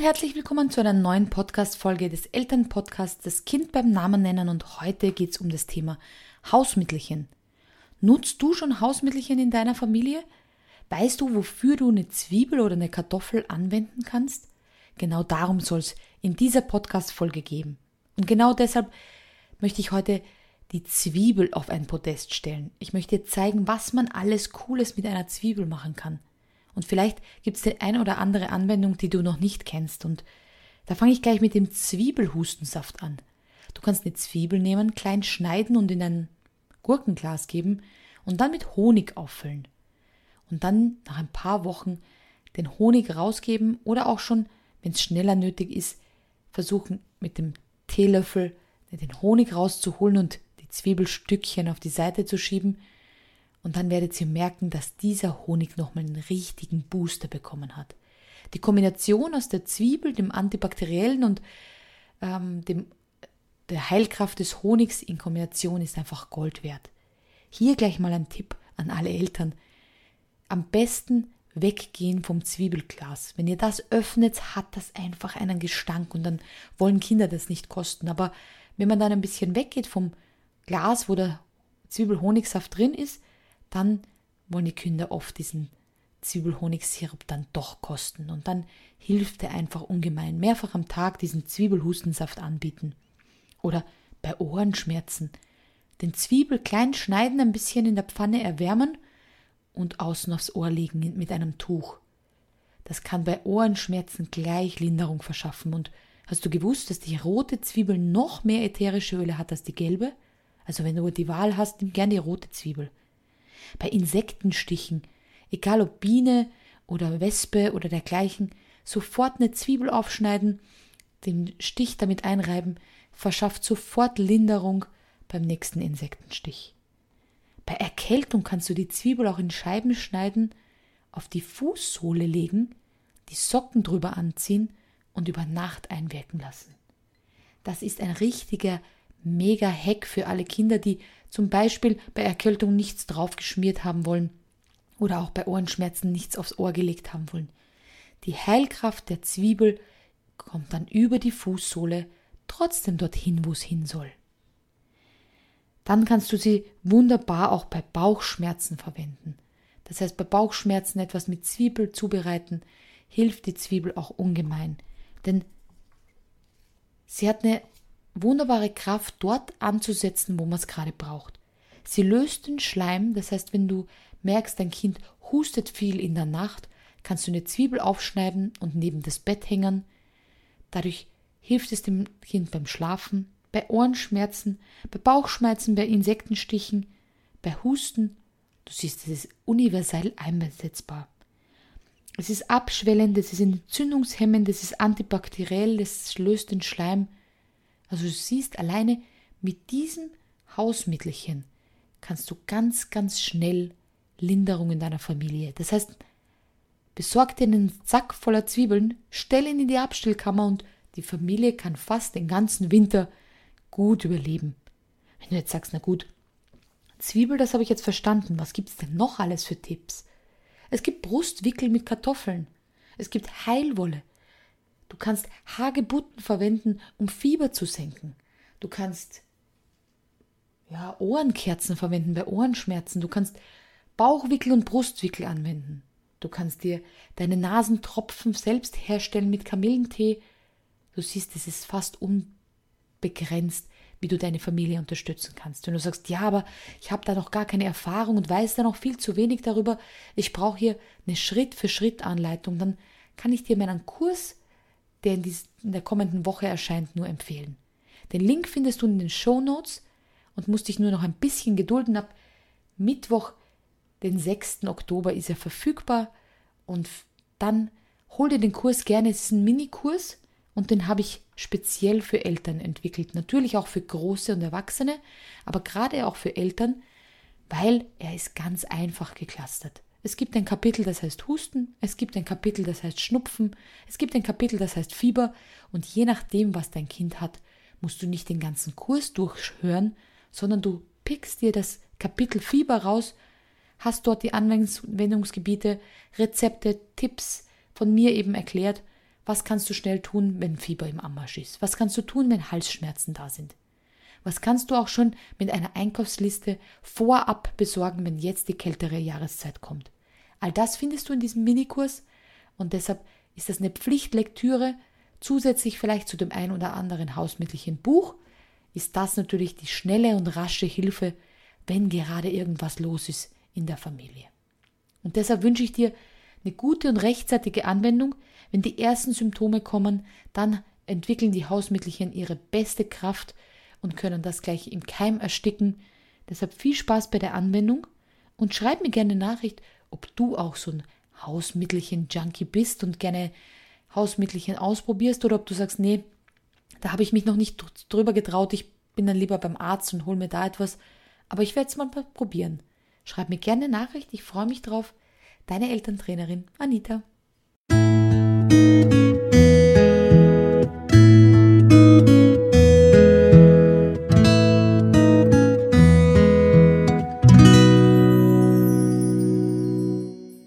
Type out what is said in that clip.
herzlich willkommen zu einer neuen Podcast-Folge des Elternpodcasts Das Kind beim Namen nennen und heute geht es um das Thema Hausmittelchen. Nutzt du schon Hausmittelchen in deiner Familie? Weißt du, wofür du eine Zwiebel oder eine Kartoffel anwenden kannst? Genau darum soll es in dieser Podcast-Folge gehen. Und genau deshalb möchte ich heute die Zwiebel auf ein Podest stellen. Ich möchte dir zeigen, was man alles Cooles mit einer Zwiebel machen kann. Und vielleicht gibt es die eine oder andere Anwendung, die du noch nicht kennst. Und da fange ich gleich mit dem Zwiebelhustensaft an. Du kannst eine Zwiebel nehmen, klein schneiden und in ein Gurkenglas geben und dann mit Honig auffüllen. Und dann nach ein paar Wochen den Honig rausgeben oder auch schon, wenn es schneller nötig ist, versuchen mit dem Teelöffel den Honig rauszuholen und die Zwiebelstückchen auf die Seite zu schieben und dann werdet ihr merken, dass dieser Honig nochmal einen richtigen Booster bekommen hat. Die Kombination aus der Zwiebel, dem antibakteriellen und ähm, dem, der Heilkraft des Honigs in Kombination ist einfach Gold wert. Hier gleich mal ein Tipp an alle Eltern. Am besten weggehen vom Zwiebelglas. Wenn ihr das öffnet, hat das einfach einen Gestank und dann wollen Kinder das nicht kosten. Aber wenn man dann ein bisschen weggeht vom Glas, wo der Zwiebelhonigsaft drin ist, dann wollen die Kinder oft diesen Zwiebelhonigsirup dann doch kosten. Und dann hilft er einfach ungemein. Mehrfach am Tag diesen Zwiebelhustensaft anbieten. Oder bei Ohrenschmerzen. Den Zwiebel klein schneiden, ein bisschen in der Pfanne erwärmen und außen aufs Ohr legen mit einem Tuch. Das kann bei Ohrenschmerzen gleich Linderung verschaffen. Und hast du gewusst, dass die rote Zwiebel noch mehr ätherische Öle hat als die gelbe? Also wenn du die Wahl hast, nimm gern die rote Zwiebel bei Insektenstichen, egal ob Biene oder Wespe oder dergleichen, sofort eine Zwiebel aufschneiden, den Stich damit einreiben, verschafft sofort Linderung beim nächsten Insektenstich. Bei Erkältung kannst du die Zwiebel auch in Scheiben schneiden, auf die Fußsohle legen, die Socken drüber anziehen und über Nacht einwirken lassen. Das ist ein richtiger Mega-Hack für alle Kinder, die zum Beispiel bei Erkältung nichts draufgeschmiert haben wollen oder auch bei Ohrenschmerzen nichts aufs Ohr gelegt haben wollen. Die Heilkraft der Zwiebel kommt dann über die Fußsohle trotzdem dorthin, wo es hin soll. Dann kannst du sie wunderbar auch bei Bauchschmerzen verwenden. Das heißt, bei Bauchschmerzen etwas mit Zwiebel zubereiten, hilft die Zwiebel auch ungemein. Denn sie hat eine wunderbare Kraft, dort anzusetzen, wo man es gerade braucht. Sie löst den Schleim, das heißt, wenn du merkst, dein Kind hustet viel in der Nacht, kannst du eine Zwiebel aufschneiden und neben das Bett hängen. Dadurch hilft es dem Kind beim Schlafen, bei Ohrenschmerzen, bei Bauchschmerzen, bei Insektenstichen, bei Husten. Du siehst, es ist universell einsetzbar. Es ist abschwellend, es ist entzündungshemmend, es ist antibakteriell, es löst den Schleim. Also du siehst alleine mit diesem Hausmittelchen kannst du ganz, ganz schnell Linderung in deiner Familie. Das heißt, besorg dir einen Sack voller Zwiebeln, stell ihn in die Abstellkammer und die Familie kann fast den ganzen Winter gut überleben. Wenn du jetzt sagst, na gut, Zwiebel, das habe ich jetzt verstanden. Was gibt es denn noch alles für Tipps? Es gibt Brustwickel mit Kartoffeln. Es gibt Heilwolle. Du kannst Hagebutten verwenden, um Fieber zu senken. Du kannst ja, Ohrenkerzen verwenden bei Ohrenschmerzen. Du kannst Bauchwickel und Brustwickel anwenden. Du kannst dir deine Nasentropfen selbst herstellen mit Kamillentee. Du siehst, es ist fast unbegrenzt, wie du deine Familie unterstützen kannst. Wenn du sagst, ja, aber ich habe da noch gar keine Erfahrung und weiß da noch viel zu wenig darüber, ich brauche hier eine Schritt-für-Schritt-Anleitung, dann kann ich dir meinen Kurs der in, der kommenden Woche erscheint, nur empfehlen. Den Link findest du in den Show Notes und musst dich nur noch ein bisschen gedulden. Ab Mittwoch, den 6. Oktober, ist er verfügbar und dann hol dir den Kurs gerne. Es ist ein Minikurs und den habe ich speziell für Eltern entwickelt. Natürlich auch für Große und Erwachsene, aber gerade auch für Eltern, weil er ist ganz einfach geklustert. Es gibt ein Kapitel, das heißt Husten, es gibt ein Kapitel, das heißt Schnupfen, es gibt ein Kapitel, das heißt Fieber und je nachdem, was dein Kind hat, musst du nicht den ganzen Kurs durchhören, sondern du pickst dir das Kapitel Fieber raus, hast dort die Anwendungsgebiete, Rezepte, Tipps von mir eben erklärt Was kannst du schnell tun, wenn Fieber im Anmarsch ist? Was kannst du tun, wenn Halsschmerzen da sind? Was kannst du auch schon mit einer Einkaufsliste vorab besorgen, wenn jetzt die kältere Jahreszeit kommt? All das findest du in diesem Minikurs und deshalb ist das eine Pflichtlektüre. Zusätzlich vielleicht zu dem ein oder anderen hausmittelchen Buch ist das natürlich die schnelle und rasche Hilfe, wenn gerade irgendwas los ist in der Familie. Und deshalb wünsche ich dir eine gute und rechtzeitige Anwendung. Wenn die ersten Symptome kommen, dann entwickeln die Hausmittelchen ihre beste Kraft und können das gleich im Keim ersticken. Deshalb viel Spaß bei der Anwendung und schreib mir gerne Nachricht, ob du auch so ein Hausmittelchen-Junkie bist und gerne Hausmittelchen ausprobierst oder ob du sagst, nee, da habe ich mich noch nicht drüber getraut, ich bin dann lieber beim Arzt und hol mir da etwas. Aber ich werde es mal probieren. Schreib mir gerne Nachricht, ich freue mich drauf. Deine Elterntrainerin Anita.